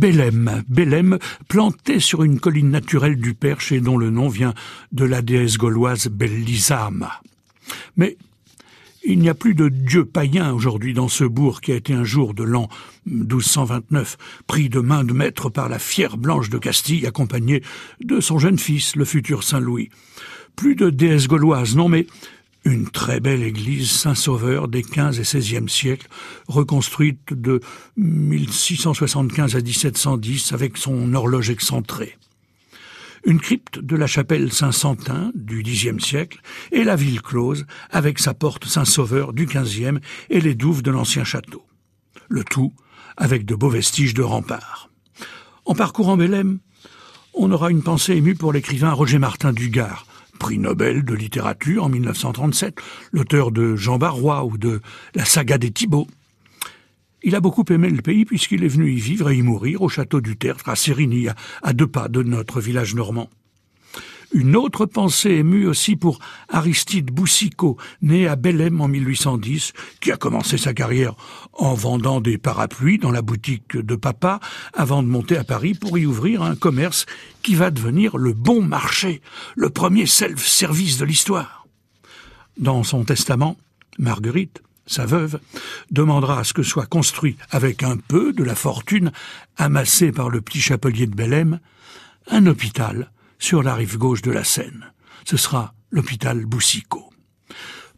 Bélem, Bélem, planté sur une colline naturelle du Perche et dont le nom vient de la déesse gauloise Bellisama. Mais il n'y a plus de dieu païen aujourd'hui dans ce bourg qui a été un jour de l'an 1229 pris de main de maître par la fière Blanche de Castille accompagnée de son jeune fils, le futur Saint Louis. Plus de déesse gauloise, non mais une très belle église Saint-Sauveur des XV et XVIe siècles, reconstruite de 1675 à 1710 avec son horloge excentrée. Une crypte de la chapelle Saint-Santin du Xe siècle et la ville close avec sa porte Saint-Sauveur du XVe et les douves de l'ancien château. Le tout avec de beaux vestiges de remparts. En parcourant Bélem, on aura une pensée émue pour l'écrivain Roger Martin Dugard, prix Nobel de littérature en 1937, l'auteur de Jean Barrois ou de La saga des Thibauts. Il a beaucoup aimé le pays puisqu'il est venu y vivre et y mourir au château du Tertre à Sérigny, à deux pas de notre village normand. Une autre pensée émue aussi pour Aristide Boussicot, né à Bellem en 1810, qui a commencé sa carrière en vendant des parapluies dans la boutique de papa, avant de monter à Paris pour y ouvrir un commerce qui va devenir le bon marché, le premier self-service de l'histoire. Dans son testament, Marguerite, sa veuve, demandera à ce que soit construit, avec un peu de la fortune amassée par le petit chapelier de Bellem, un hôpital sur la rive gauche de la Seine. Ce sera l'hôpital Boussicot.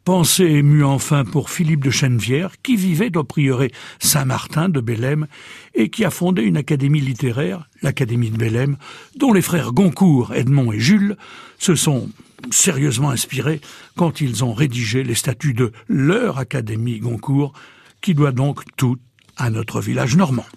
Pensée émue enfin pour Philippe de Chenevière, qui vivait au prieuré Saint-Martin de Bélem et qui a fondé une académie littéraire, l'Académie de Bélem, dont les frères Goncourt, Edmond et Jules se sont sérieusement inspirés quand ils ont rédigé les statuts de leur Académie Goncourt, qui doit donc tout à notre village normand.